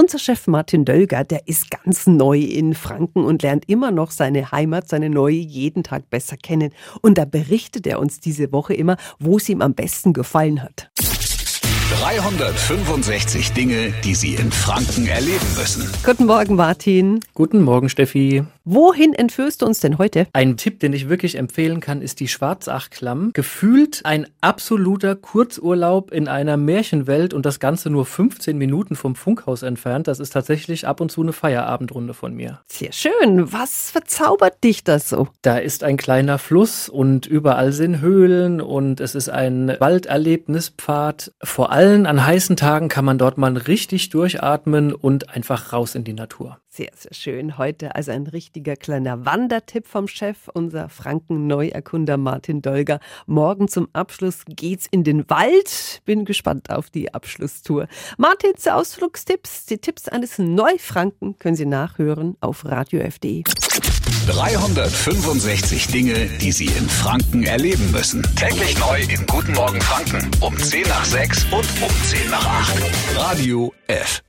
Unser Chef Martin Dölger, der ist ganz neu in Franken und lernt immer noch seine Heimat, seine neue jeden Tag besser kennen. Und da berichtet er uns diese Woche immer, wo es ihm am besten gefallen hat. 365 Dinge, die Sie in Franken erleben müssen. Guten Morgen, Martin. Guten Morgen, Steffi. Wohin entführst du uns denn heute? Ein Tipp, den ich wirklich empfehlen kann, ist die Schwarzachklamm. Gefühlt ein absoluter Kurzurlaub in einer Märchenwelt und das Ganze nur 15 Minuten vom Funkhaus entfernt. Das ist tatsächlich ab und zu eine Feierabendrunde von mir. Sehr schön. Was verzaubert dich das so? Da ist ein kleiner Fluss und überall sind Höhlen und es ist ein Walderlebnispfad. Vor allem an heißen Tagen kann man dort mal richtig durchatmen und einfach raus in die Natur. Sehr, sehr schön. Heute also ein richtiger kleiner Wandertipp vom Chef, unser Franken-Neuerkunder Martin Dolger. Morgen zum Abschluss geht's in den Wald. Bin gespannt auf die Abschlusstour. Martins Ausflugstipps, die Tipps eines Neufranken können Sie nachhören auf radiof.de. 365 Dinge, die Sie in Franken erleben müssen. Täglich neu in Guten Morgen Franken um 10 nach 6 und um 10 nach 8. Radio F.